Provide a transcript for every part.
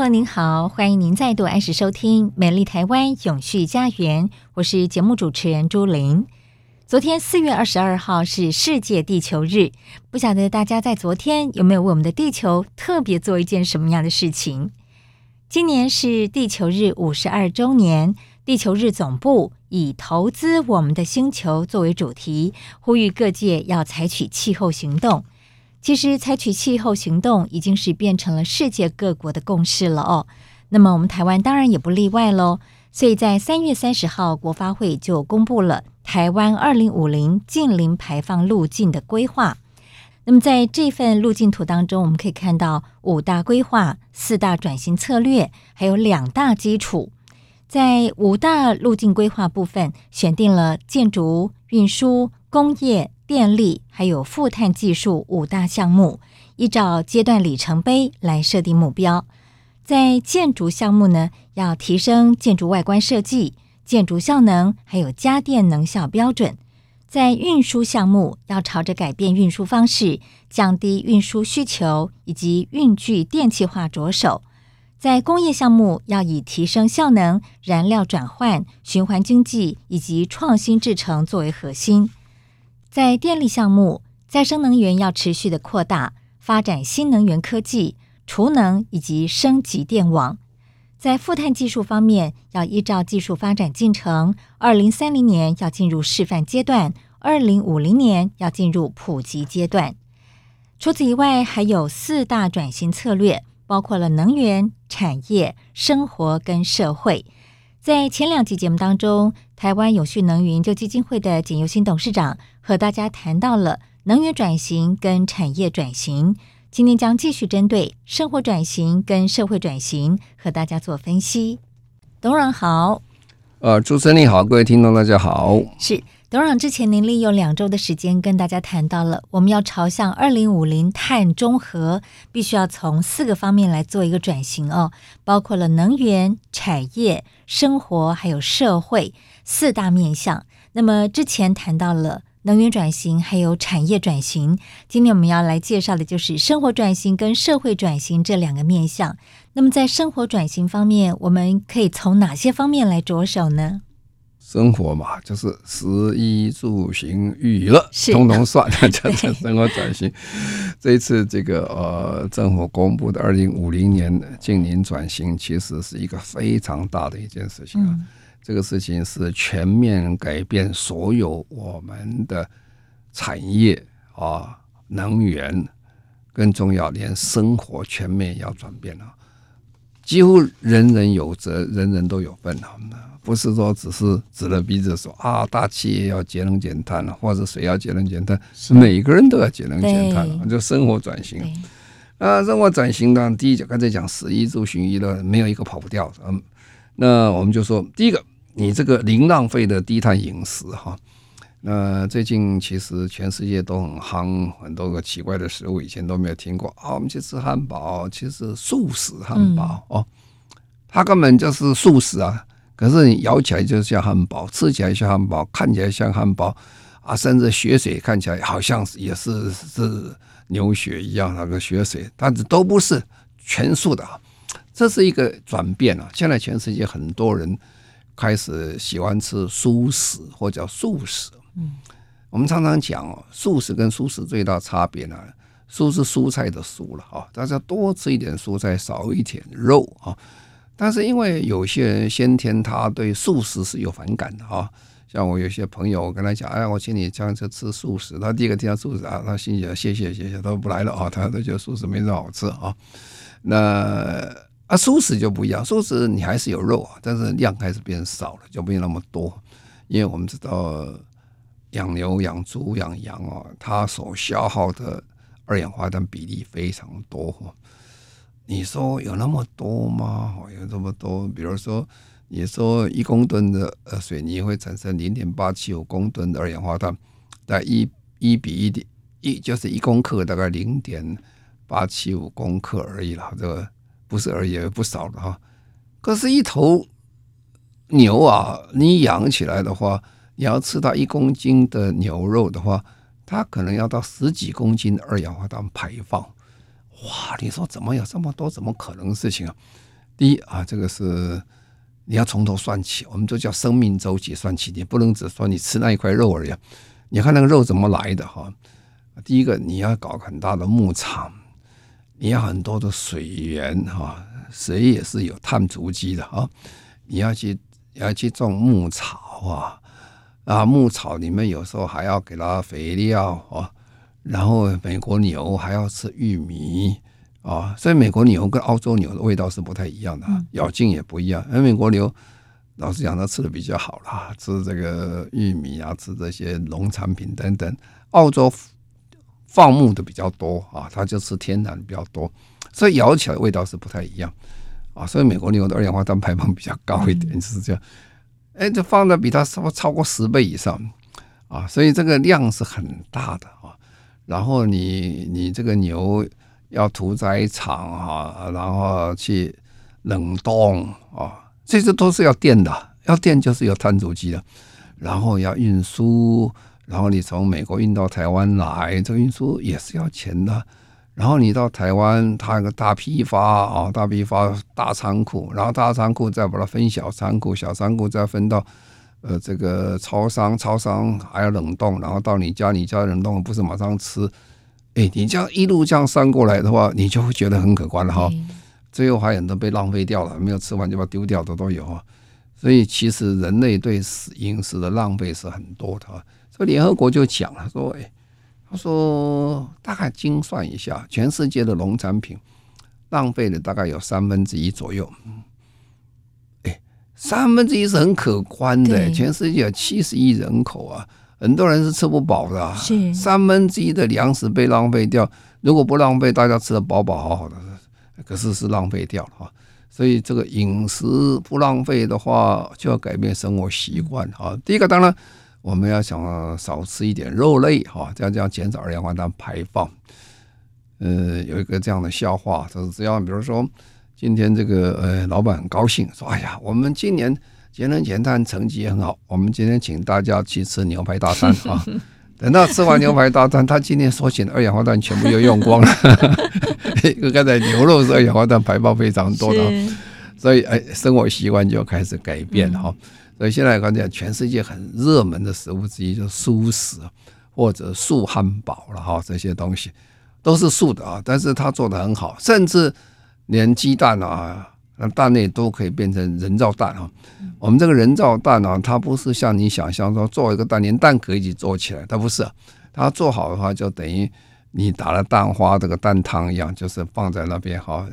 朋友您好，欢迎您再度按时收听《美丽台湾永续家园》，我是节目主持人朱琳。昨天四月二十二号是世界地球日，不晓得大家在昨天有没有为我们的地球特别做一件什么样的事情？今年是地球日五十二周年，地球日总部以“投资我们的星球”作为主题，呼吁各界要采取气候行动。其实，采取气候行动已经是变成了世界各国的共识了哦。那么，我们台湾当然也不例外喽。所以在三月三十号，国发会就公布了台湾二零五零净零排放路径的规划。那么，在这份路径图当中，我们可以看到五大规划、四大转型策略，还有两大基础。在五大路径规划部分，选定了建筑、运输、工业。电力还有负碳技术五大项目，依照阶段里程碑来设定目标。在建筑项目呢，要提升建筑外观设计、建筑效能还有家电能效标准；在运输项目，要朝着改变运输方式、降低运输需求以及运具电气化着手；在工业项目，要以提升效能、燃料转换、循环经济以及创新制程作为核心。在电力项目，再生能源要持续的扩大，发展新能源科技、储能以及升级电网。在负碳技术方面，要依照技术发展进程，二零三零年要进入示范阶段，二零五零年要进入普及阶段。除此以外，还有四大转型策略，包括了能源、产业、生活跟社会。在前两集节目当中，台湾永续能源研究基金会的简尤新董事长和大家谈到了能源转型跟产业转型。今天将继续针对生活转型跟社会转型和大家做分析。董事长好，呃，主持人你好，各位听众大家好，是。董事长之前，您利用两周的时间跟大家谈到了，我们要朝向二零五零碳中和，必须要从四个方面来做一个转型哦，包括了能源、产业、生活还有社会四大面向。那么之前谈到了能源转型，还有产业转型，今天我们要来介绍的就是生活转型跟社会转型这两个面向。那么在生活转型方面，我们可以从哪些方面来着手呢？生活嘛，就是食衣住行娱乐，通通算了，叫做生活转型。这一次这个呃，政府公布的二零五零年净零转型，其实是一个非常大的一件事情啊。嗯、这个事情是全面改变所有我们的产业啊，能源更重要，连生活全面要转变了，几乎人人有责，人人都有份啊。不是说只是指着鼻子说啊，大企业要节能减碳了，或者谁要节能减碳，是每个人都要节能减碳，就生活转型。啊，生活转型呢，第一讲刚才讲食衣住行娱乐，没有一个跑不掉的。嗯，那我们就说，第一个，你这个零浪费的低碳饮食哈。那最近其实全世界都很夯，很多个奇怪的食物，以前都没有听过啊。我们去吃汉堡，其实素食汉堡哦，它根本就是素食啊。可是你咬起来就像汉堡，吃起来像汉堡，看起来像汉堡啊，甚至血水看起来好像也是是牛血一样那个血水，但是都不是全素的，这是一个转变啊！现在全世界很多人开始喜欢吃素食或者叫素食。嗯，我们常常讲哦，素食跟素食最大差别呢，素是蔬菜的素了啊，大家多吃一点蔬菜，少一点肉啊。但是因为有些人先天他对素食是有反感的啊，像我有些朋友，我跟他讲，哎，我请你这样子吃素食，他第一个听到素食啊，他心想谢谢谢谢，他不来了啊，他都觉得素食没那么好吃啊。那啊，素食就不一样，素食你还是有肉啊，但是量开始变少了，就没有那么多，因为我们知道。养牛、养猪、养羊啊，它所消耗的二氧化碳比例非常多。你说有那么多吗？有这么多？比如说，你说一公吨的呃水泥会产生零点八七五公吨的二氧化碳，大概一一比一点一，就是一公克大概零点八七五公克而已了。这个不是而已，不少了哈。可是，一头牛啊，你养起来的话。你要吃到一公斤的牛肉的话，它可能要到十几公斤二氧化碳排放。哇，你说怎么有这么多？怎么可能的事情啊？第一啊，这个是你要从头算起，我们就叫生命周期算起，你不能只说你吃那一块肉而已。你看那个肉怎么来的哈？第一个你要搞很大的牧场，你要很多的水源哈，水也是有碳足迹的啊。你要去要去种牧草啊。啊，牧草里面有时候还要给它肥料啊，然后美国牛还要吃玉米啊，所以美国牛跟澳洲牛的味道是不太一样的，咬劲也不一样。而美国牛老实讲，它吃的比较好啦，吃这个玉米啊，吃这些农产品等等。澳洲放牧的比较多啊，它就吃天然比较多，所以咬起来味道是不太一样啊。所以美国牛的二氧化碳排放比较高一点，就是这样。哎，这放的比它超超过十倍以上啊，所以这个量是很大的啊。然后你你这个牛要屠宰场啊，然后去冷冻啊，这些都是要电的，要电就是有碳足迹的。然后要运输，然后你从美国运到台湾来，这个运输也是要钱的。然后你到台湾，它有个大批发啊，大批发大仓库，然后大仓库再把它分小仓库，小仓库再分到呃这个超商，超商还要冷冻，然后到你家，你家冷冻不是马上吃，哎，你这样一路这样算过来的话，你就会觉得很可观了哈。最后还有很多被浪费掉了，没有吃完就把它丢掉的都有啊。所以其实人类对饮食的浪费是很多的啊。所以联合国就讲了说，哎。他说：“大概精算一下，全世界的农产品浪费了大概有三分之一左右。哎，三分之一是很可观的。全世界有七十亿人口啊，很多人是吃不饱的。是三分之一的粮食被浪费掉，如果不浪费，大家吃的饱饱好好的，可是是浪费掉了啊。所以这个饮食不浪费的话，就要改变生活习惯啊。第一个当然。”我们要想少吃一点肉类哈，这样这样减少二氧化碳排放。呃，有一个这样的笑话，就是只要比如说今天这个呃老板很高兴说，哎呀，我们今年节能减碳成绩也很好，我们今天请大家去吃牛排大餐 啊。等到吃完牛排大餐，他今天所请的二氧化碳全部又用光了。刚才牛肉是二氧化碳排放非常多的，所以哎，生活习惯就开始改变哈。所以现在看见全世界很热门的食物之一就是素食或者素汉堡了哈，这些东西都是素的啊，但是它做得很好，甚至连鸡蛋啊，那蛋类都可以变成人造蛋啊。我们这个人造蛋啊，它不是像你想象说做一个蛋连蛋壳一起做起来，它不是，它做好的话就等于你打了蛋花这个蛋汤一样，就是放在那边哈。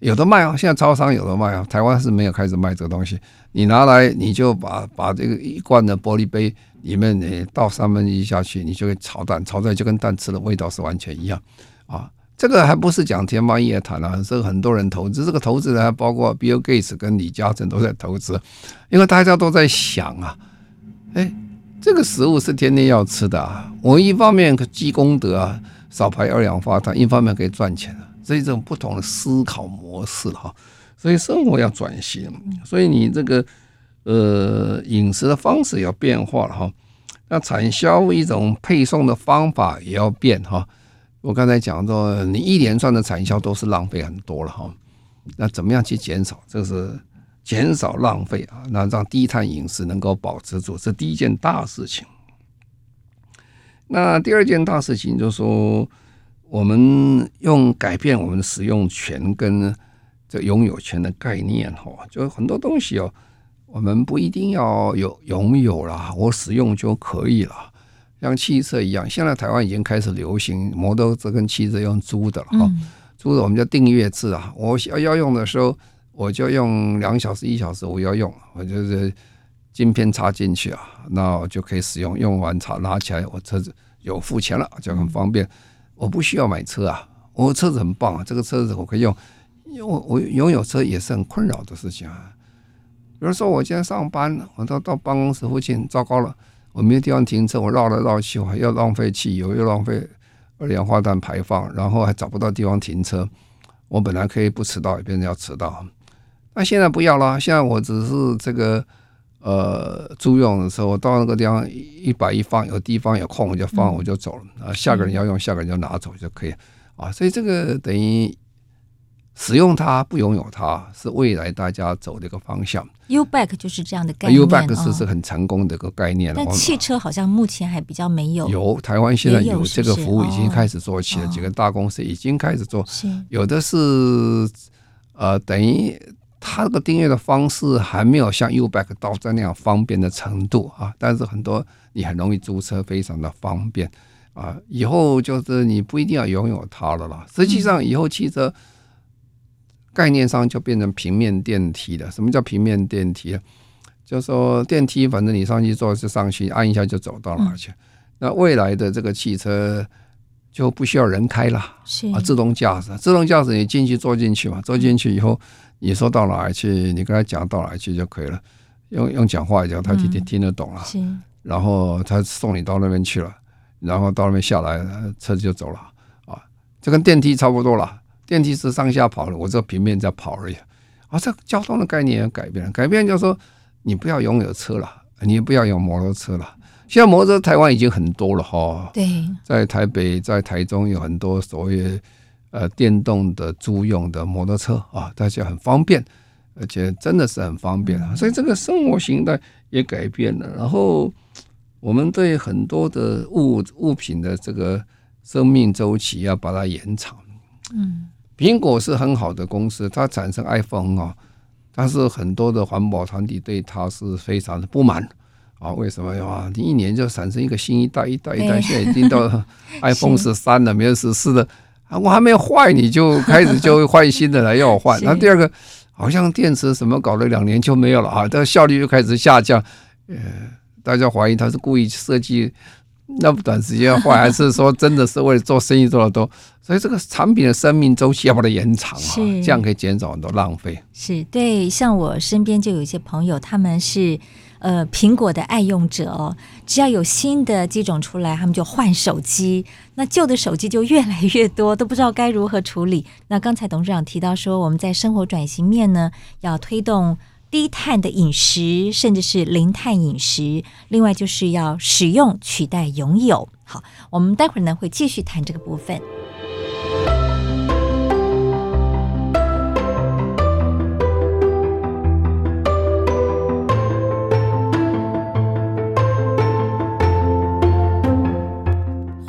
有的卖啊，现在超商有的卖啊，台湾是没有开始卖这个东西。你拿来，你就把把这个一罐的玻璃杯里面你倒三分之一下去，你就会炒蛋，炒出来就跟蛋吃的味道是完全一样啊。这个还不是讲天方夜谭啊，这个很多人投资，这个投资人还包括 Bill Gates 跟李嘉诚都在投资，因为大家都在想啊，哎，这个食物是天天要吃的啊，我一方面积功德啊，少排二氧化碳，一方面可以赚钱啊。这种不同的思考模式哈，所以生活要转型，所以你这个呃饮食的方式要变化了哈。那产销一种配送的方法也要变哈。我刚才讲说，你一连串的产销都是浪费很多了哈。那怎么样去减少？这是减少浪费啊，那让低碳饮食能够保持住，这第一件大事情。那第二件大事情就是说。我们用改变我们的使用权跟这拥有权的概念哈，就很多东西哦，我们不一定要有拥有啦，我使用就可以了。像汽车一样，现在台湾已经开始流行摩托车跟汽车用租的了哈，租的我们叫订阅制啊。我要要用的时候，我就用两小时、一小时，我要用，我就是晶片插进去啊，那我就可以使用。用完插拿起来，我车子有付钱了，就很方便。我不需要买车啊，我车子很棒啊，这个车子我可以用。因为我拥有车也是很困扰的事情啊。比如说我今天上班，我到到办公室附近，糟糕了。我没有地方停车，我绕来绕去，我还要浪费汽油，又浪费二氧化碳排放，然后还找不到地方停车。我本来可以不迟到，也变成要迟到。那现在不要了，现在我只是这个呃租用的时候，我到那个地方一摆一放，有地方有空我就放，我就走了。啊，下个人要用，下个人就拿走就可以。啊，所以这个等于。使用它不拥有它，是未来大家走的一个方向。U-Bike 就是这样的概念。U-Bike 是是很成功的一个概念。但汽车好像目前还比较没有。有台湾现在有这个服务，已经开始做起了，几个大公司已经开始做。有的是呃，等于它的订阅的方式还没有像 U-Bike 到这样方便的程度啊。但是很多你很容易租车，非常的方便啊。以后就是你不一定要拥有它了啦。实际上以后汽车。概念上就变成平面电梯了。什么叫平面电梯？就是说电梯，反正你上去坐就上去，按一下就走到哪去。那未来的这个汽车就不需要人开了，啊，自动驾驶，自动驾驶你进去坐进去嘛，坐进去以后你说到哪去，你跟他讲到哪去就可以了。用用讲话讲，他听听听得懂了。然后他送你到那边去了，然后到那边下来，车子就走了啊，这跟电梯差不多了。电梯是上下跑的，我这平面在跑而已。啊，这交通的概念也改变了，改变就是说，你不要拥有车了，你也不要有摩托车了。现在摩托车台湾已经很多了哈。对，在台北、在台中有很多所谓呃电动的租用的摩托车啊，大家很方便，而且真的是很方便啊。所以这个生活形态也改变了。然后我们对很多的物物品的这个生命周期要把它延长。嗯。苹果是很好的公司，它产生 iPhone 啊，但是很多的环保团体对它是非常的不满啊。为什么呀？你一年就产生一个新一代，一代一代，现在已经到 iPhone 十三了，没有十四的啊，我还没有坏，你就开始就换新的来要我换。那第二个，好像电池什么搞了两年就没有了啊，这个效率又开始下降。呃，大家怀疑他是故意设计。那么短时间要换，还是说真的是为了做生意做的多？所以这个产品的生命周期要把它延长啊，这样可以减少很多浪费。是对，像我身边就有一些朋友，他们是呃苹果的爱用者哦，只要有新的机种出来，他们就换手机，那旧的手机就越来越多，都不知道该如何处理。那刚才董事长提到说，我们在生活转型面呢，要推动。低碳的饮食，甚至是零碳饮食。另外，就是要使用取代拥有。好，我们待会儿呢会继续谈这个部分。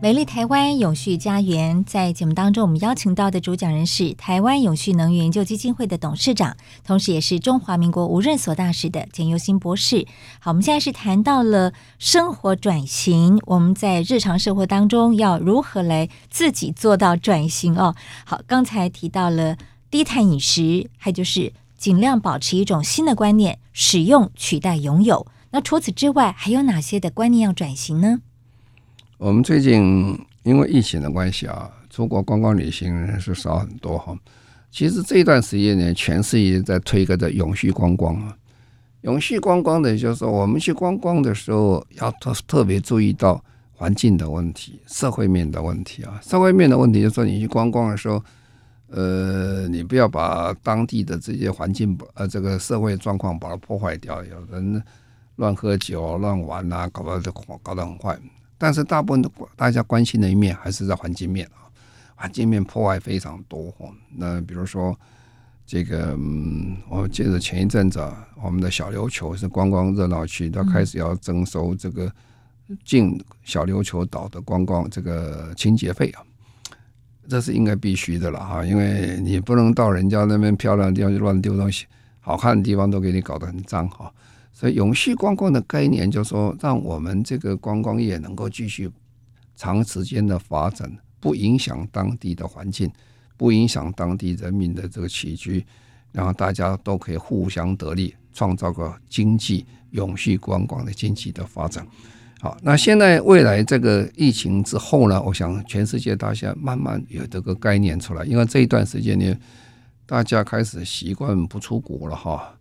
美丽台湾永续家园，在节目当中，我们邀请到的主讲人是台湾永续能源研究基金会的董事长，同时也是中华民国无任所大使的简尤新博士。好，我们现在是谈到了生活转型，我们在日常生活当中要如何来自己做到转型哦。好，刚才提到了低碳饮食，还就是尽量保持一种新的观念，使用取代拥有。那除此之外，还有哪些的观念要转型呢？我们最近因为疫情的关系啊，出国观光旅行是少很多哈。其实这一段时间呢，全世界在推一个的永续观光啊。永续观光的，就是说我们去观光的时候，要特特别注意到环境的问题、社会面的问题啊。社会面的问题就是说，你去观光的时候，呃，你不要把当地的这些环境呃这个社会状况把它破坏掉，有人乱喝酒、乱玩啊，搞得搞得很坏。但是大部分的大家关心的一面还是在环境面啊，环境面破坏非常多哈。那比如说这个，嗯，我记得前一阵子啊，我们的小琉球是观光热闹区，它开始要征收这个进小琉球岛的观光这个清洁费啊，这是应该必须的了哈，因为你不能到人家那边漂亮的地方去乱丢东西，好看的地方都给你搞得很脏哈。所以永续观光的概念就是说，让我们这个观光业能够继续长时间的发展。不影响当地的环境，不影响当地人民的这个起居，然后大家都可以互相得利，创造个经济永续观光的经济的发展。好，那现在未来这个疫情之后呢，我想全世界大家慢慢有这个概念出来，因为这一段时间呢，大家开始习惯不出国了哈。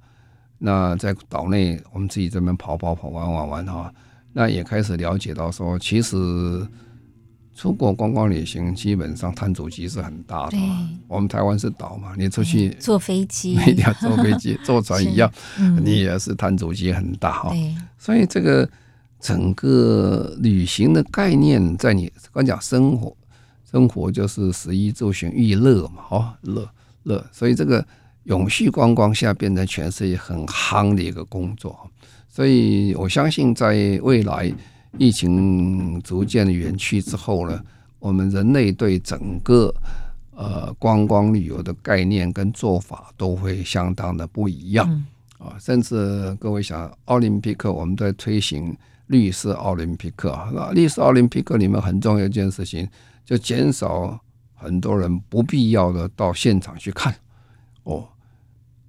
那在岛内我们自己这边跑跑跑玩玩玩哈，那也开始了解到说，其实。出国观光旅行，基本上碳足迹是很大的。我们台湾是岛嘛，你出去坐飞机，一定要坐飞机、坐船一样，你也是碳足迹很大哈。所以这个整个旅行的概念，在你刚讲生活，生活就是食衣住行娱乐嘛，哦，乐乐。所以这个永续观光现在变成全世界很夯的一个工作。所以我相信在未来。疫情逐渐的远去之后呢，我们人类对整个呃观光旅游的概念跟做法都会相当的不一样啊，甚至各位想，奥林匹克我们在推行绿色奥林匹克啊，那绿色奥林匹克里面很重要一件事情，就减少很多人不必要的到现场去看哦，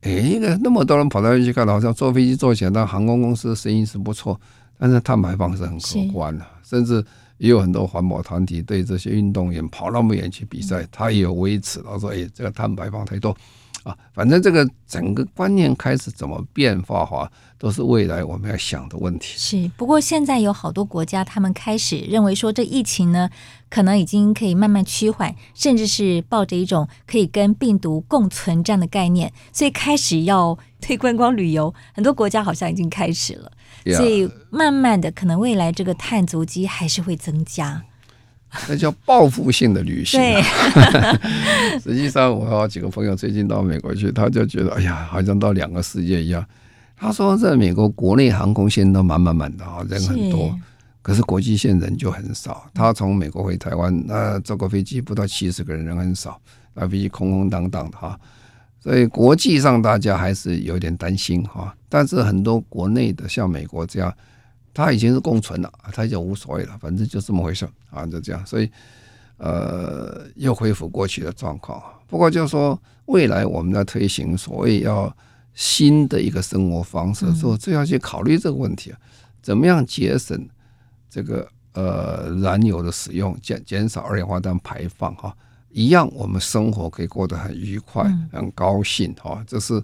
诶，那那么多人跑到去看，好像坐飞机坐起来，那航空公司生意是不错。但是碳排放是很可观的，甚至也有很多环保团体对这些运动员跑那么远去比赛，他也有微词，他说：“哎，这个碳排放太多啊！”反正这个整个观念开始怎么变化哈，都是未来我们要想的问题。是，不过现在有好多国家，他们开始认为说，这疫情呢，可能已经可以慢慢趋缓，甚至是抱着一种可以跟病毒共存这样的概念，所以开始要推观光旅游。很多国家好像已经开始了。所以慢慢的，可能未来这个碳足迹还是会增加。那叫报复性的旅行。对，实际上我好几个朋友最近到美国去，他就觉得哎呀，好像到两个世界一样。他说在美国国内航空线都满满满的啊，人很多，可是国际线人就很少。他从美国回台湾，那坐个飞机不到七十个人，人很少，那飞机空空荡荡的哈。所以国际上大家还是有点担心哈，但是很多国内的像美国这样，它已经是共存了，它已经无所谓了，反正就这么回事啊，就这样。所以呃，又恢复过去的状况。不过就是说，未来我们在推行所谓要新的一个生活方式，所以就要去考虑这个问题啊，怎么样节省这个呃燃油的使用，减减少二氧化碳排放哈。一样，我们生活可以过得很愉快、很高兴哈，这是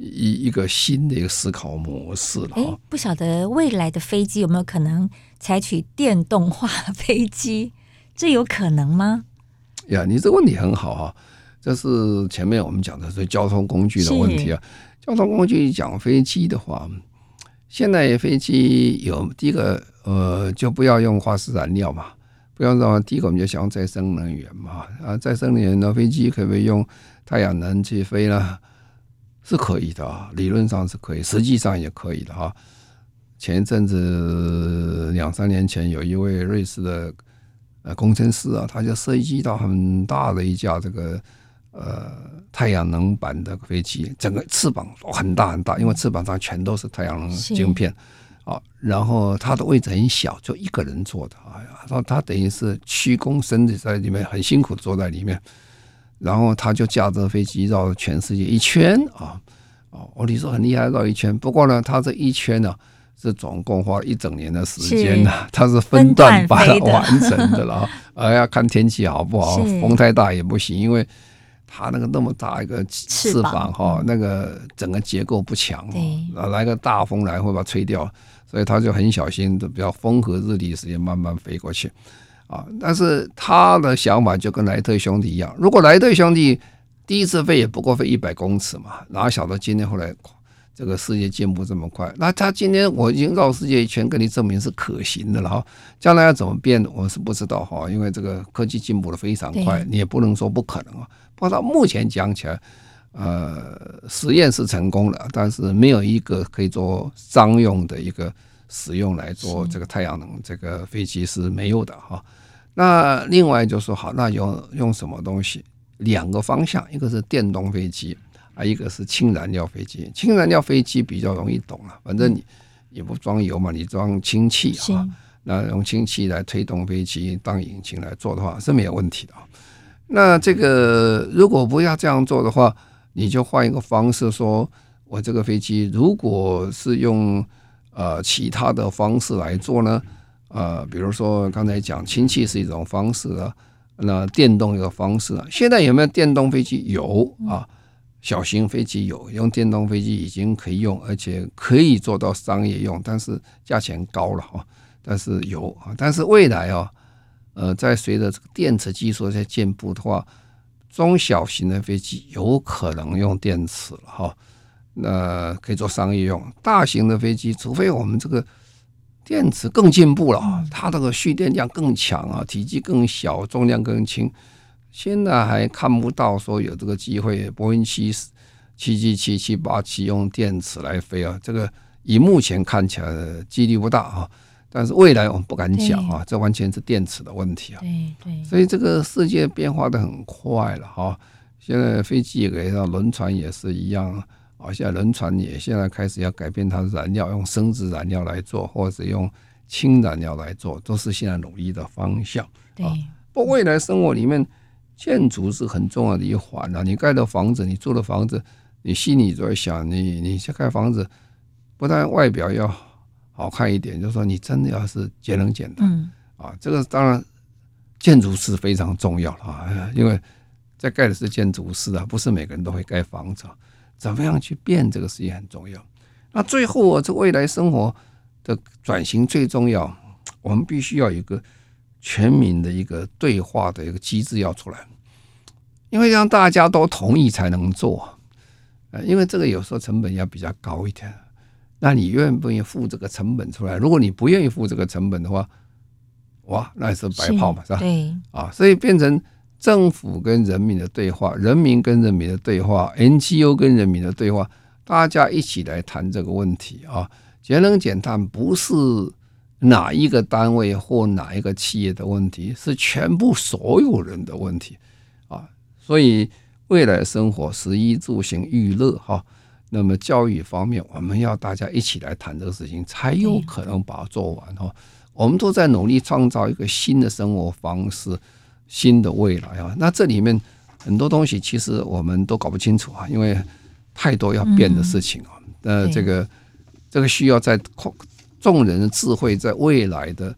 一一个新的一个思考模式了哎。不晓得未来的飞机有没有可能采取电动化飞机？这有可能吗？呀，你这个问题很好啊，这是前面我们讲的是交通工具的问题啊。交通工具讲飞机的话，现在飞机有第一个呃，就不要用化石燃料嘛。不要说，第一个我们就想用再生能源嘛，啊，再生能源的飞机可不可以用太阳能去飞呢？是可以的啊，理论上是可以，实际上也可以的哈。前一阵子两三年前，有一位瑞士的呃工程师啊，他就设计到很大的一架这个呃太阳能板的飞机，整个翅膀很大很大，因为翅膀上全都是太阳能晶片。啊，然后它的位置很小，就一个人坐的。哎呀，然后他等于是屈躬身子在里面，很辛苦坐在里面。然后他就驾着飞机绕全世界一圈啊！哦，我你说很厉害，绕一圈。不过呢，他这一圈呢，是总共花一整年的时间呢。他是分段把它完成的了。而 要看天气好不好，风太大也不行，因为他那个那么大一个翅膀哈，那个整个结构不强，来个大风来会把它吹掉。所以他就很小心的，比较风和日丽时间慢慢飞过去，啊，但是他的想法就跟莱特兄弟一样，如果莱特兄弟第一次飞也不过飞一百公尺嘛，哪晓得今天后来这个世界进步这么快，那他今天我已经绕世界一圈，跟你证明是可行的了哈。将来要怎么变，我是不知道哈，因为这个科技进步的非常快，你也不能说不可能啊。不过到目前讲起来，呃，实验是成功了，但是没有一个可以做商用的一个使用来做这个太阳能这个飞机是没有的哈。那另外就说好，那用用什么东西？两个方向，一个是电动飞机。啊，一个是氢燃料飞机，氢燃料飞机比较容易懂啊，反正你也不装油嘛，你装氢气啊，那用氢气来推动飞机当引擎来做的话是没有问题的。那这个如果不要这样做的话，你就换一个方式说，我这个飞机如果是用呃其他的方式来做呢，呃，比如说刚才讲氢气是一种方式啊，那电动一个方式啊，现在有没有电动飞机？有啊。小型飞机有用电动飞机已经可以用，而且可以做到商业用，但是价钱高了哈。但是有啊，但是未来啊，呃，在随着这个电池技术在进步的话，中小型的飞机有可能用电池了哈。那可以做商业用，大型的飞机，除非我们这个电池更进步了，它这个蓄电量更强啊，体积更小，重量更轻。现在还看不到说有这个机会，波音七七七七七八七用电池来飞啊，这个以目前看起来的几率不大啊。但是未来我们不敢讲啊，这完全是电池的问题啊。对对。所以这个世界变化的很快了哈。现在飞机也给到轮船也是一样啊，现在轮船也现在开始要改变它的燃料，用生质燃料来做，或者用氢燃料来做，都是现在努力的方向。对。不过未来生活里面。建筑是很重要的一环啊！你盖的房子，你住的房子，你心里就在想，你你去盖房子，不但外表要好看一点，就是说你真的要是节能减碳啊。这个当然建筑是非常重要啊，因为在盖的是建筑师啊，不是每个人都会盖房子。怎么样去变这个事情很重要。那最后啊，这未来生活的转型最重要，我们必须要有一个。全民的一个对话的一个机制要出来，因为让大家都同意才能做，呃，因为这个有时候成本要比较高一点，那你愿不愿意付这个成本出来？如果你不愿意付这个成本的话，哇，那也是白跑嘛，是，是吧？对，啊，所以变成政府跟人民的对话，人民跟人民的对话，NGO 跟人民的对话，大家一起来谈这个问题啊，节能减碳不是。哪一个单位或哪一个企业的问题，是全部所有人的问题啊！所以未来生活食衣住行娱乐哈，那么教育方面，我们要大家一起来谈这个事情，才有可能把它做完哈。我们都在努力创造一个新的生活方式，新的未来啊！那这里面很多东西其实我们都搞不清楚啊，因为太多要变的事情啊。那这个这个需要在扩。众人的智慧在未来的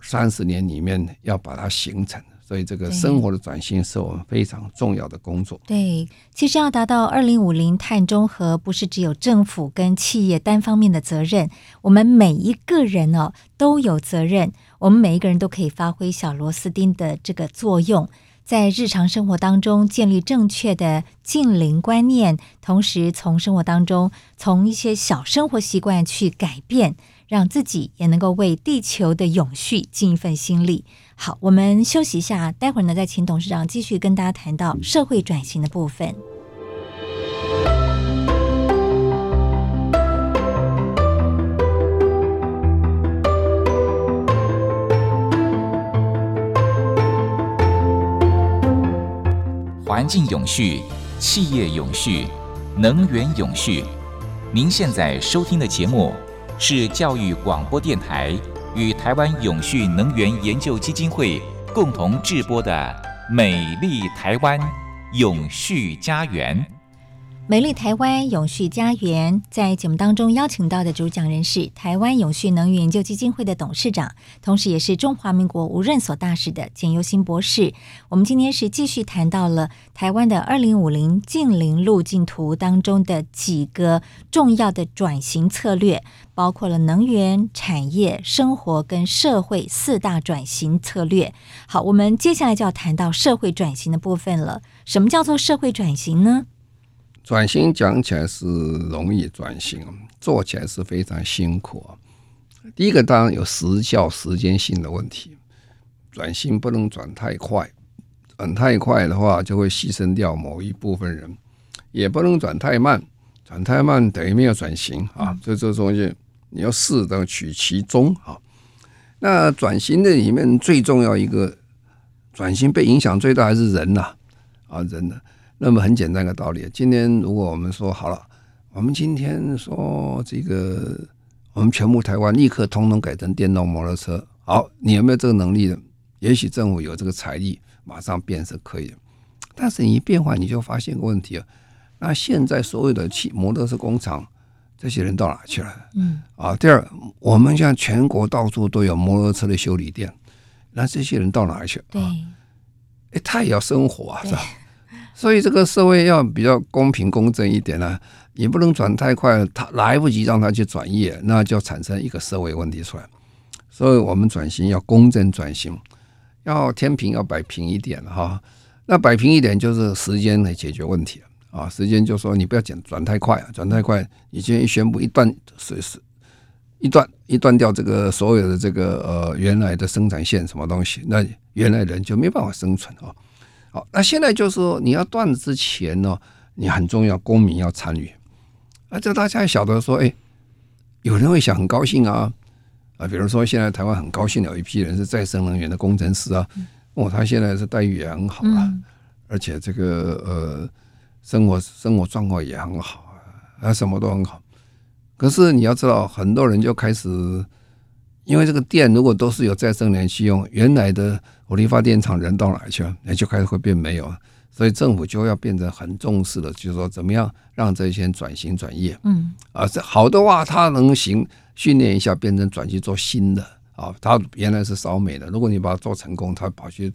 三十年里面要把它形成，所以这个生活的转型是我们非常重要的工作。对，其实要达到二零五零碳中和，不是只有政府跟企业单方面的责任，我们每一个人哦都有责任，我们每一个人都可以发挥小螺丝钉的这个作用。在日常生活当中建立正确的近邻观念，同时从生活当中从一些小生活习惯去改变，让自己也能够为地球的永续尽一份心力。好，我们休息一下，待会儿呢再请董事长继续跟大家谈到社会转型的部分。环境永续，企业永续，能源永续。您现在收听的节目是教育广播电台与台湾永续能源研究基金会共同制播的《美丽台湾永续家园》。美丽台湾永续家园在节目当中邀请到的主讲人是台湾永续能源研究基金会的董事长，同时也是中华民国无任所大使的简尤新博士。我们今天是继续谈到了台湾的二零五零净零路径图当中的几个重要的转型策略，包括了能源、产业、生活跟社会四大转型策略。好，我们接下来就要谈到社会转型的部分了。什么叫做社会转型呢？转型讲起来是容易，转型做起来是非常辛苦啊。第一个当然有时效、时间性的问题，转型不能转太快，转太快的话就会牺牲掉某一部分人，也不能转太慢，转太慢等于没有转型啊。所以这东西你要适当取其中啊。那转型的里面最重要一个，转型被影响最大还是人呐啊，啊人呢？那么很简单的道理，今天如果我们说好了，我们今天说这个。我们全部台湾立刻通通改成电动摩托车。好，你有没有这个能力的？也许政府有这个财力，马上变是可以的。但是你一变化，你就发现个问题啊。那现在所有的汽摩托车工厂，这些人到哪去了？嗯。啊，第二，我们像全国到处都有摩托车的修理店，那这些人到哪去？对。哎，他也要生活啊，是吧？所以这个社会要比较公平公正一点呢、啊。也不能转太快，他来不及让他去转业，那就产生一个社会问题出来。所以我们转型要公正转型，要天平要摆平一点哈。那摆平一点就是时间来解决问题啊。时间就说你不要转转太快啊，转太快，你今天宣布一断，随时一断一断掉这个所有的这个呃原来的生产线什么东西，那原来人就没办法生存啊。好，那现在就是说你要断之前呢，你很重要，公民要参与。啊这大家晓得说，哎，有人会想很高兴啊，啊，比如说现在台湾很高兴有一批人是再生能源的工程师啊，哦，他现在是待遇也很好啊，而且这个呃生活生活状况也很好啊，什么都很好。可是你要知道，很多人就开始，因为这个电如果都是有再生能源去用，原来的火力发电厂人到哪去了？那就开始会变没有。所以政府就要变成很重视的，就是说怎么样让这些人转型转业，嗯，啊，这好的话他能行，训练一下变成转去做新的啊，他原来是烧煤的，如果你把它做成功，他跑去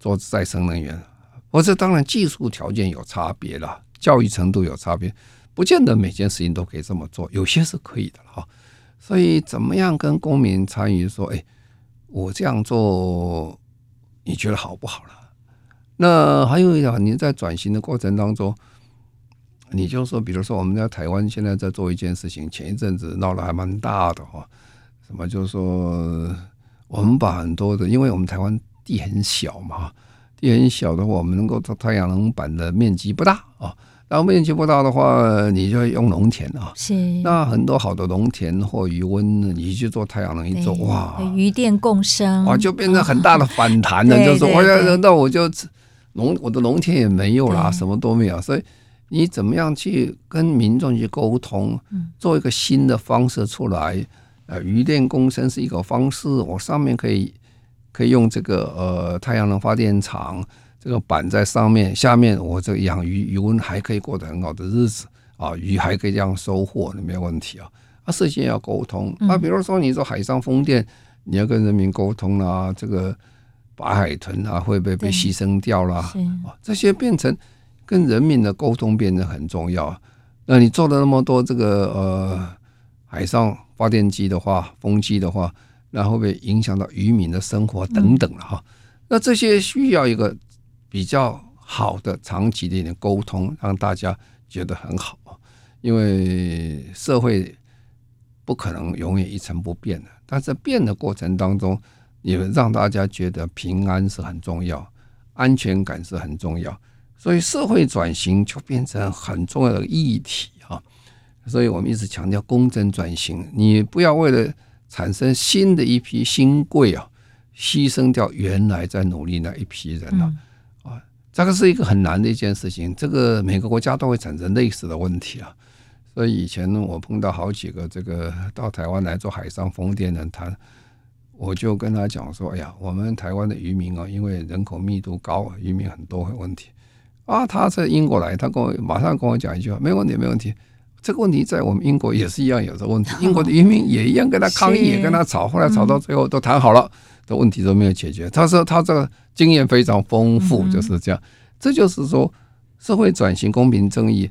做再生能源，或者当然技术条件有差别了，教育程度有差别，不见得每件事情都可以这么做，有些是可以的哈。所以怎么样跟公民参与说，哎，我这样做，你觉得好不好了？那还有一条，你在转型的过程当中，你就说，比如说我们在台湾现在在做一件事情，前一阵子闹得还蛮大的哈，什么就是说，我们把很多的，因为我们台湾地很小嘛，地很小的话，我们能够做太阳能板的面积不大啊，后面积不大的话，你就用农田啊，是，那很多好的农田或余温，你去做太阳能一做，哇，余电共生，哇，就变成很大的反弹了，就是我要那我就。农我的农田也没有啦，什么都没有，所以你怎么样去跟民众去沟通，做一个新的方式出来？呃，余电共生是一个方式，我上面可以可以用这个呃太阳能发电厂，这个板在上面，下面我这个养鱼鱼温还可以过得很好的日子啊，鱼还可以这样收获，那没有问题啊。啊，事先要沟通啊，比如说你说海上风电，你要跟人民沟通啊，这个。白海豚啊，会不会被牺牲掉了？啊，这些变成跟人民的沟通变得很重要。那你做了那么多这个呃海上发电机的话，风机的话，那会不会影响到渔民的生活等等了哈？那这些需要一个比较好的长期的一点沟通，让大家觉得很好。因为社会不可能永远一成不变的，但是变的过程当中。也让大家觉得平安是很重要，安全感是很重要，所以社会转型就变成很重要的议题啊。所以我们一直强调公正转型，你不要为了产生新的一批新贵啊，牺牲掉原来在努力那一批人啊。啊，这个是一个很难的一件事情，这个每个国家都会产生类似的问题啊。所以以前呢，我碰到好几个这个到台湾来做海上风电的他。我就跟他讲说：“哎呀，我们台湾的渔民啊，因为人口密度高，渔民很多问题啊。”他在英国来，他跟我马上跟我讲一句话：“没问题，没问题。这个问题在我们英国也是一样有这个问题，英国的渔民也一样跟他抗议，也跟他吵，后来吵到最后都谈好了，的问题都没有解决。”他说：“他这个经验非常丰富，就是这样。这就是说，社会转型、公平正义，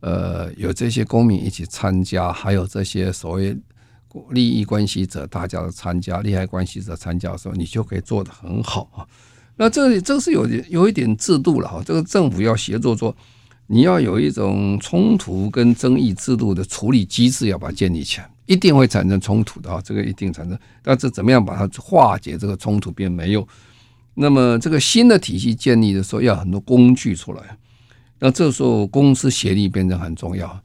呃，有这些公民一起参加，还有这些所谓。”利益关系者，大家的参加，利害关系者参加的时候，你就可以做得很好啊。那这里这是有有一点制度了哈，这个政府要协作做，你要有一种冲突跟争议制度的处理机制，要把它建立起来，一定会产生冲突的啊，这个一定产生。但是怎么样把它化解这个冲突变没有？那么这个新的体系建立的时候，要很多工具出来。那这时候公司协力变得很重要。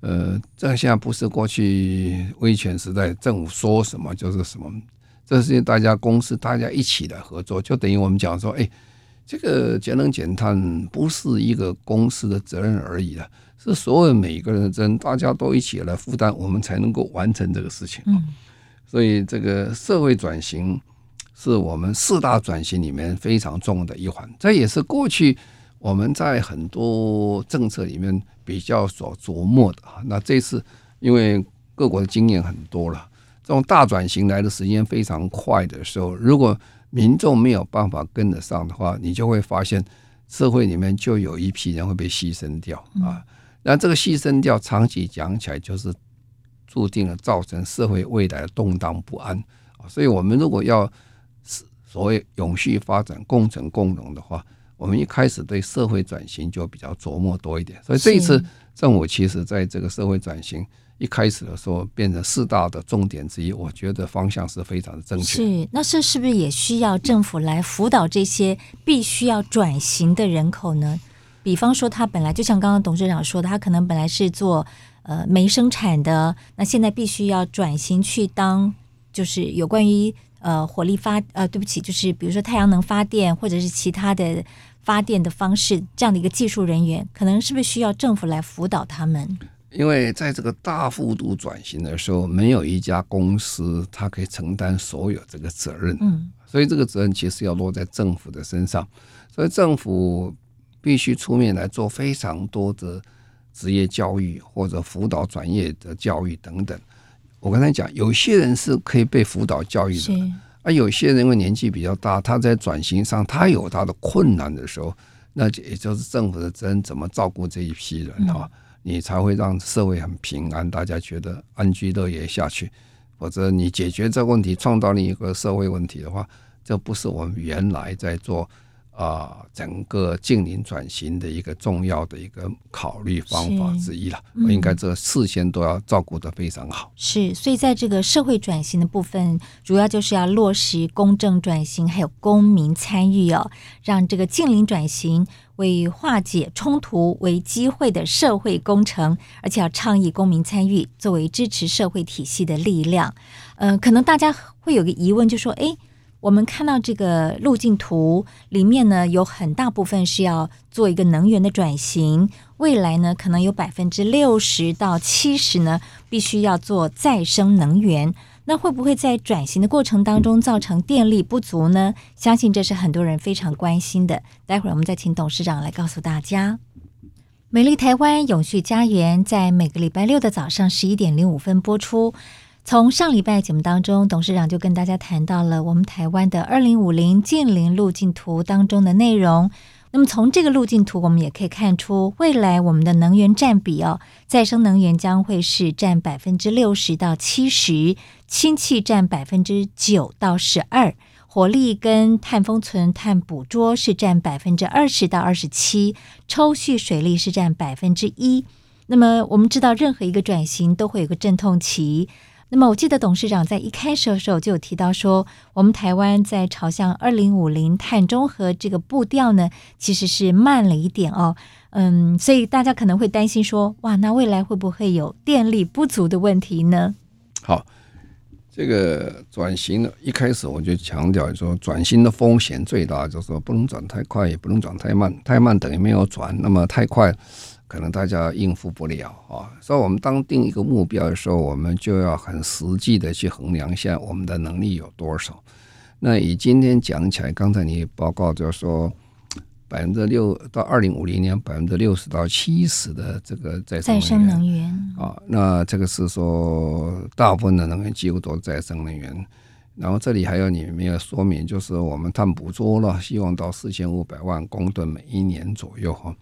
呃，这现在不是过去威权时代政府说什么就是什么，这是大家公司大家一起来合作，就等于我们讲说，哎，这个节能减碳不是一个公司的责任而已啊，是所有每一个人的责任，大家都一起来负担，我们才能够完成这个事情。嗯，所以这个社会转型是我们四大转型里面非常重要的一环，这也是过去我们在很多政策里面。比较所琢磨的啊，那这次因为各国的经验很多了，这种大转型来的时间非常快的时候，如果民众没有办法跟得上的话，你就会发现社会里面就有一批人会被牺牲掉啊。那这个牺牲掉，长期讲起来就是注定了造成社会未来的动荡不安啊。所以我们如果要所谓永续发展、共存共荣的话，我们一开始对社会转型就比较琢磨多一点，所以这一次政府其实在这个社会转型一开始的时候变成四大的重点之一，我觉得方向是非常的正确。是，那是是不是也需要政府来辅导这些必须要转型的人口呢？比方说，他本来就像刚刚董事长说的，他可能本来是做呃煤生产的，那现在必须要转型去当就是有关于呃火力发呃对不起，就是比如说太阳能发电或者是其他的。发电的方式，这样的一个技术人员，可能是不是需要政府来辅导他们？因为在这个大幅度转型的时候，没有一家公司它可以承担所有这个责任，嗯，所以这个责任其实要落在政府的身上，所以政府必须出面来做非常多的职业教育或者辅导专业的教育等等。我刚才讲，有些人是可以被辅导教育的。而有些人因为年纪比较大，他在转型上他有他的困难的时候，那也就是政府的责任，怎么照顾这一批人哈，你才会让社会很平安，大家觉得安居乐业下去。否则你解决这个问题，创造另一个社会问题的话，这不是我们原来在做。啊，整个近邻转型的一个重要的一个考虑方法之一了，应该这事先都要照顾得非常好。是，所以在这个社会转型的部分，主要就是要落实公正转型，还有公民参与哦，让这个近邻转型为化解冲突为机会的社会工程，而且要倡议公民参与作为支持社会体系的力量。嗯、呃，可能大家会有个疑问，就说，哎。我们看到这个路径图里面呢，有很大部分是要做一个能源的转型，未来呢，可能有百分之六十到七十呢，必须要做再生能源。那会不会在转型的过程当中造成电力不足呢？相信这是很多人非常关心的。待会儿我们再请董事长来告诉大家。美丽台湾永续家园在每个礼拜六的早上十一点零五分播出。从上礼拜节目当中，董事长就跟大家谈到了我们台湾的二零五零净零路径图当中的内容。那么从这个路径图，我们也可以看出，未来我们的能源占比哦，再生能源将会是占百分之六十到七十，氢气占百分之九到十二，火力跟碳封存、碳捕捉是占百分之二十到二十七，抽蓄水力是占百分之一。那么我们知道，任何一个转型都会有个阵痛期。那么，我记得董事长在一开始的时候就有提到说，我们台湾在朝向二零五零碳中和这个步调呢，其实是慢了一点哦。嗯，所以大家可能会担心说，哇，那未来会不会有电力不足的问题呢？好，这个转型呢，一开始我就强调说，转型的风险最大，就是说不能转太快，也不能转太慢，太慢等于没有转，那么太快。可能大家应付不了啊，所以我们当定一个目标的时候，我们就要很实际的去衡量一下我们的能力有多少。那以今天讲起来，刚才你报告就是说百分之六到二零五零年百分之六十到七十的这个再生再生能源啊，那这个是说大部分的能源几乎都是再生能源。然后这里还有你没有说明，就是我们碳捕捉了，希望到四千五百万公吨每一年左右哈。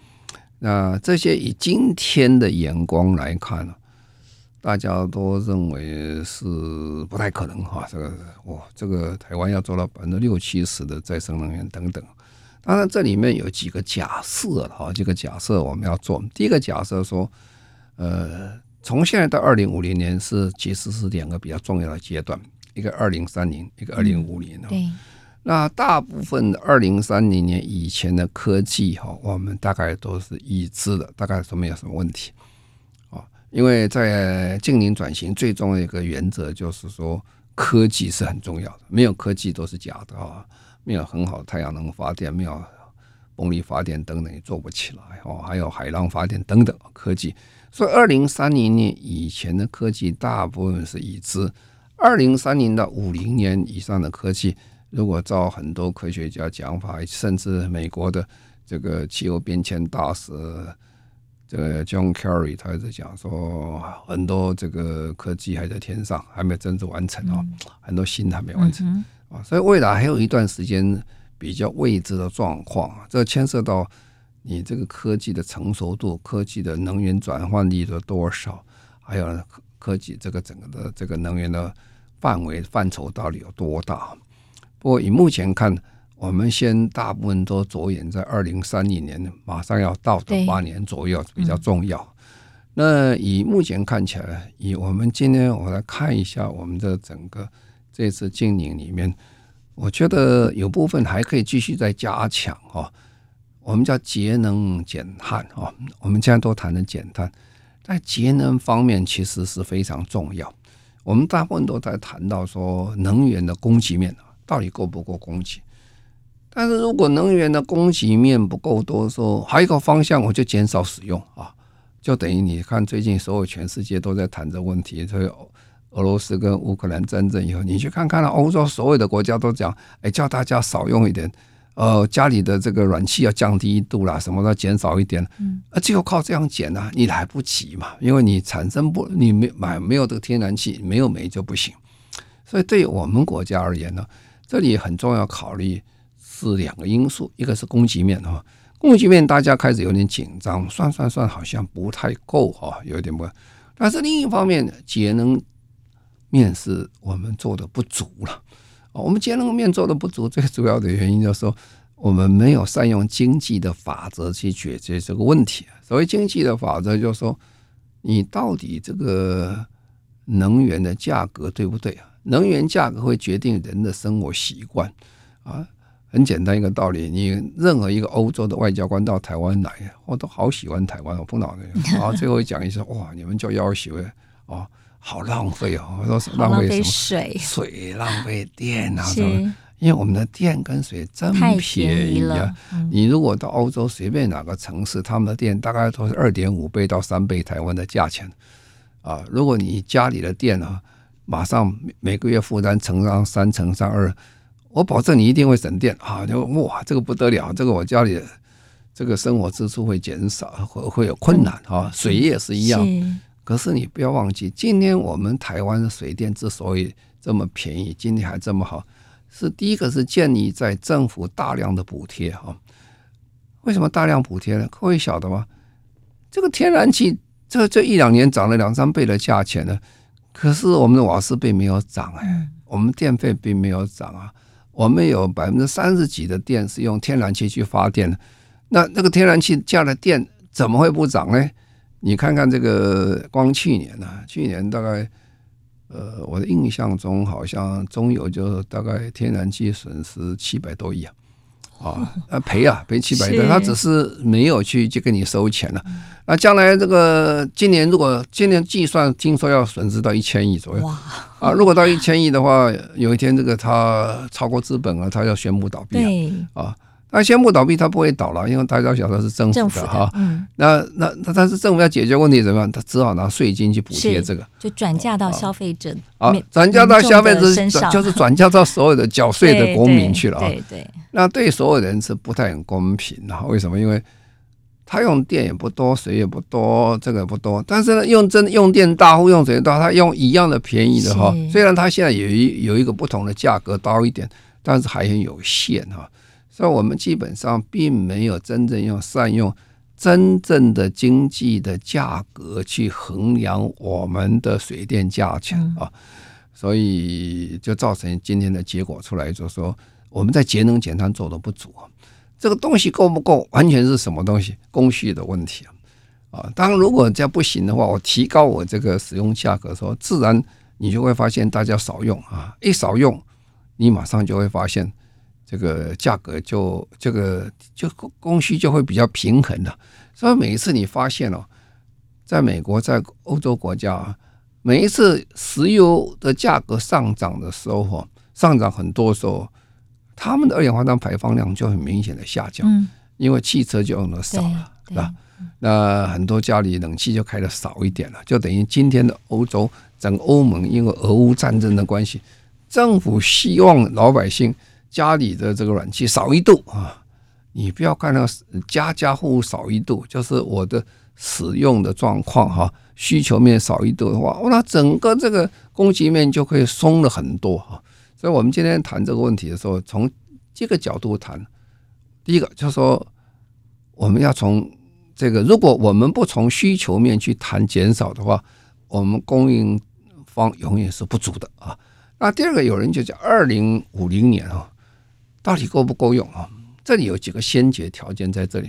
那这些以今天的眼光来看呢，大家都认为是不太可能哈。这个哇，这个台湾要做到百分之六七十的再生能源等等，当然，这里面有几个假设哈，几个假设我们要做。第一个假设说，呃，从现在到二零五零年是其实是两个比较重要的阶段，一个二零三零，一个二零五零。对。那大部分二零三零年以前的科技哈，我们大概都是已知的，大概都没有什么问题。啊，因为在近零转型最重要的一个原则就是说，科技是很重要的，没有科技都是假的啊。没有很好的太阳能发电，没有风力发电等等也做不起来哦。还有海浪发电等等科技，所以二零三零年以前的科技大部分是已知。二零三零到五零年以上的科技，如果照很多科学家讲法，甚至美国的这个气候变迁大使这个 John Kerry 他一直讲说，很多这个科技还在天上，还没有真正完成啊，很多新的还没完成。啊，所以未来还有一段时间比较未知的状况，这牵涉到你这个科技的成熟度、科技的能源转换率的多少，还有科技这个整个的这个能源的范围范畴到底有多大。不过以目前看，我们先大部分都着眼在二零三零年马上要到的八年左右比较重要。那以目前看起来，以我们今天我来看一下我们的整个。这次经营里面，我觉得有部分还可以继续再加强哦。我们叫节能减碳哦，我们现在都谈的减碳，在节能方面其实是非常重要。我们大部分都在谈到说能源的供给面到底够不够供给？但是如果能源的供给面不够多的时候，还有一个方向，我就减少使用啊，就等于你看最近所有全世界都在谈这问题，所以。俄罗斯跟乌克兰战争以后，你去看看了，欧洲所有的国家都讲，哎，叫大家少用一点，呃，家里的这个暖气要降低一度啦，什么的减少一点，嗯，啊，只有靠这样减啊，你来不及嘛，因为你产生不，你没买没有这个天然气，没有煤就不行。所以对我们国家而言呢，这里很重要考虑是两个因素，一个是供给面哈，供给面大家开始有点紧张，算算算好像不太够哈，有点不，但是另一方面节能。面是我们做的不足了，我们节能面做的不足，最主要的原因就是说，我们没有善用经济的法则去解决这个问题。所谓经济的法则，就是说，你到底这个能源的价格对不对啊？能源价格会决定人的生活习惯啊。很简单一个道理，你任何一个欧洲的外交官到台湾来，我都好喜欢台湾，我碰到那个，然 后最后讲一声，哇，你们就要求哦。好浪费哦！我说浪费什么？水、水浪费电啊！什么？因为我们的电跟水真便宜啊！你如果到欧洲随便哪个城市，他们的电大概都是二点五倍到三倍台湾的价钱啊！如果你家里的电啊，马上每个月负担乘上三乘上二，我保证你一定会省电啊！就哇，这个不得了！这个我家里这个生活支出会减少，会会有困难啊！水也是一样。可是你不要忘记，今天我们台湾的水电之所以这么便宜，今天还这么好，是第一个是建立在政府大量的补贴啊。为什么大量补贴呢？各位晓得吗？这个天然气这这一两年涨了两三倍的价钱呢，可是我们的瓦斯并没有涨哎，我们电费并没有涨啊。我们有百分之三十几的电是用天然气去发电的，那那个天然气价的电怎么会不涨呢？你看看这个，光去年呢、啊，去年大概，呃，我的印象中好像中油就大概天然气损失七百多亿啊，啊，赔啊赔七百多，他只是没有去去跟你收钱了。那将来这个今年如果今年计算，听说要损失到一千亿左右，啊，如果到一千亿的话，有一天这个他超过资本了，他要宣布倒闭啊。那宣布倒闭，它不会倒了，因为大家晓得是政府的哈。嗯。那那那，但是政府要解决问题怎么样？他只好拿税金去补贴这个，就转嫁到消费者啊，转嫁到消费者身上，就是转嫁到所有的缴税的国民去了啊。对对。那对所有人是不太很公平的，为什么？因为他用电也不多，水也不多，这个也不多，但是呢，用真用电大户用水大，他用一样的便宜的哈。虽然他现在有一有一个不同的价格高一点，但是还很有限哈。所以我们基本上并没有真正用善用真正的经济的价格去衡量我们的水电价钱啊，所以就造成今天的结果出来，就是说我们在节能减碳做的不足。这个东西够不够，完全是什么东西工序的问题啊。啊，当然如果这样不行的话，我提高我这个使用价格的时候，自然你就会发现大家少用啊，一少用，你马上就会发现这个价格就这个就供需就会比较平衡的。所以每一次你发现哦，在美国，在欧洲国家啊，每一次石油的价格上涨的时候，上涨很多的时候，他们的二氧化碳排放量就很明显的下降，因为汽车就用的少了，是吧？那很多家里冷气就开的少一点了，就等于今天的欧洲，整个欧盟因为俄乌战争的关系，政府希望老百姓家里的这个暖气少一度啊。你不要看到家家户户少一度，就是我的。使用的状况哈，需求面少一度的话，那整个这个供给面就会松了很多哈。所以我们今天谈这个问题的时候，从这个角度谈，第一个就是说，我们要从这个，如果我们不从需求面去谈减少的话，我们供应方永远是不足的啊。那第二个，有人就讲二零五零年啊，到底够不够用啊？这里有几个先决条件在这里。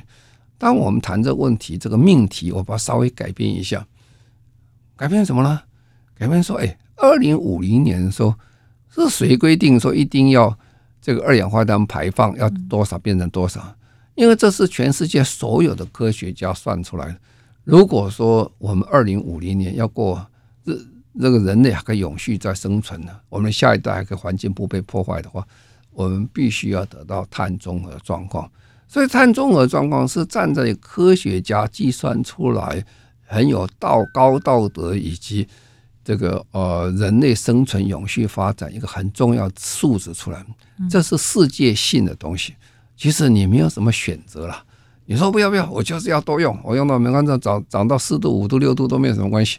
当我们谈这问题，这个命题，我把它稍微改变一下，改变什么呢？改变说，哎，二零五零年的时候，是谁规定说一定要这个二氧化碳排放要多少变成多少？因为这是全世界所有的科学家算出来的。如果说我们二零五零年要过这这个人类还可以永续在生存呢，我们下一代还可以环境不被破坏的话，我们必须要得到碳中和状况。所以碳中和状况是站在科学家计算出来，很有道高道德以及这个呃人类生存永续发展一个很重要数字出来，这是世界性的东西。其实你没有什么选择了，你说不要不要，我就是要多用，我用到没关系，涨涨到四度五度六度都没有什么关系。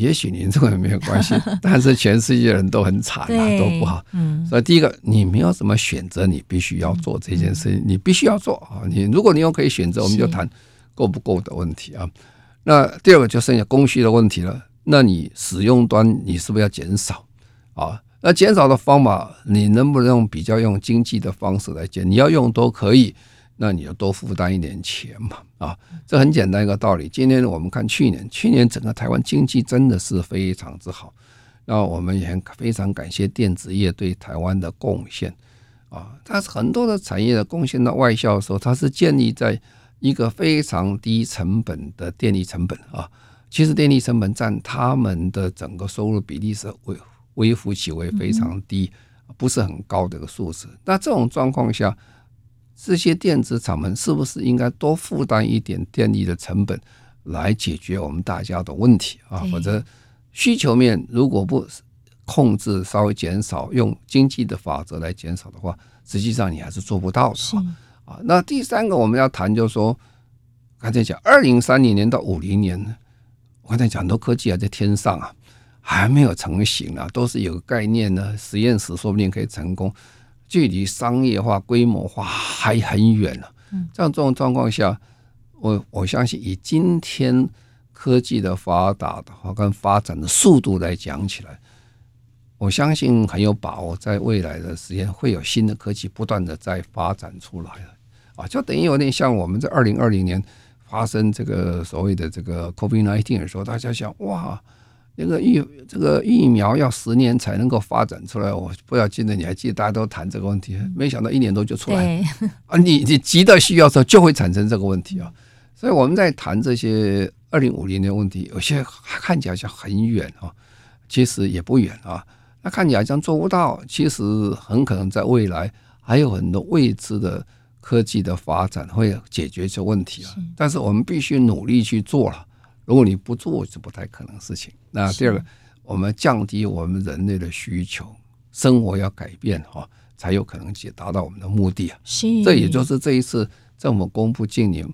也许您这个也没有关系，但是全世界人都很惨啊，都不好。嗯，所以第一个，你没有什么选择，你必须要做这件事情，你必须要做啊。你如果你有可以选择，我们就谈够不够的问题啊。那第二个就剩下供需的问题了。那你使用端你是不是要减少啊？那减少的方法，你能不能用比较用经济的方式来减？你要用都可以。那你就多负担一点钱嘛，啊，这很简单一个道理。今天我们看去年，去年整个台湾经济真的是非常之好，那我们也非常感谢电子业对台湾的贡献啊。它很多的产业的贡献到外销的时候，它是建立在一个非常低成本的电力成本啊。其实电力成本占他们的整个收入比例是微微乎其微，非常低，不是很高的一个数字。那这种状况下，这些电子厂们是不是应该多负担一点电力的成本，来解决我们大家的问题啊？否则需求面如果不控制，稍微减少，用经济的法则来减少的话，实际上你还是做不到的啊。那第三个我们要谈，就是说，刚才讲二零三零年到五零年，我刚才讲很多科技还在天上啊，还没有成型啊，都是有个概念呢，实验室说不定可以成功。距离商业化、规模化还很远呢。这样这种状况下，我我相信以今天科技的发达的话，跟发展的速度来讲起来，我相信很有把握，在未来的时间会有新的科技不断的在发展出来啊，就等于有点像我们在二零二零年发生这个所谓的这个 COVID-19 的时候，大家想哇。这个疫这个疫苗要十年才能够发展出来，我不要记得，你还记得大家都谈这个问题，没想到一年多就出来啊！你你急的需要的时候就会产生这个问题啊！所以我们在谈这些二零五零年的问题，有些看起来像很远啊，其实也不远啊。那看起来像做不到，其实很可能在未来还有很多未知的科技的发展会解决这问题啊！但是我们必须努力去做了。如果你不做，是不太可能的事情。那第二个，我们降低我们人类的需求，生活要改变哈，才有可能去达到我们的目的啊。是，这也就是这一次政府公布近年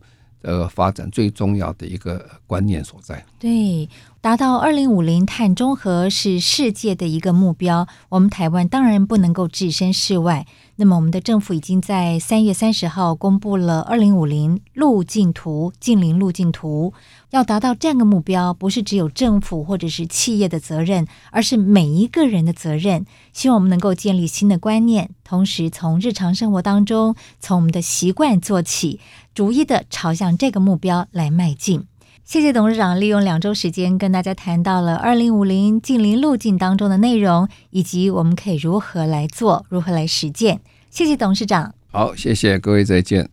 呃发展最重要的一个观念所在。对，达到二零五零碳中和是世界的一个目标，我们台湾当然不能够置身事外。那么，我们的政府已经在三月三十号公布了二零五零路径图、净零路径图。要达到这样的目标，不是只有政府或者是企业的责任，而是每一个人的责任。希望我们能够建立新的观念，同时从日常生活当中，从我们的习惯做起，逐一的朝向这个目标来迈进。谢谢董事长利用两周时间跟大家谈到了二零五零近邻路径当中的内容，以及我们可以如何来做，如何来实践。谢谢董事长。好，谢谢各位，再见。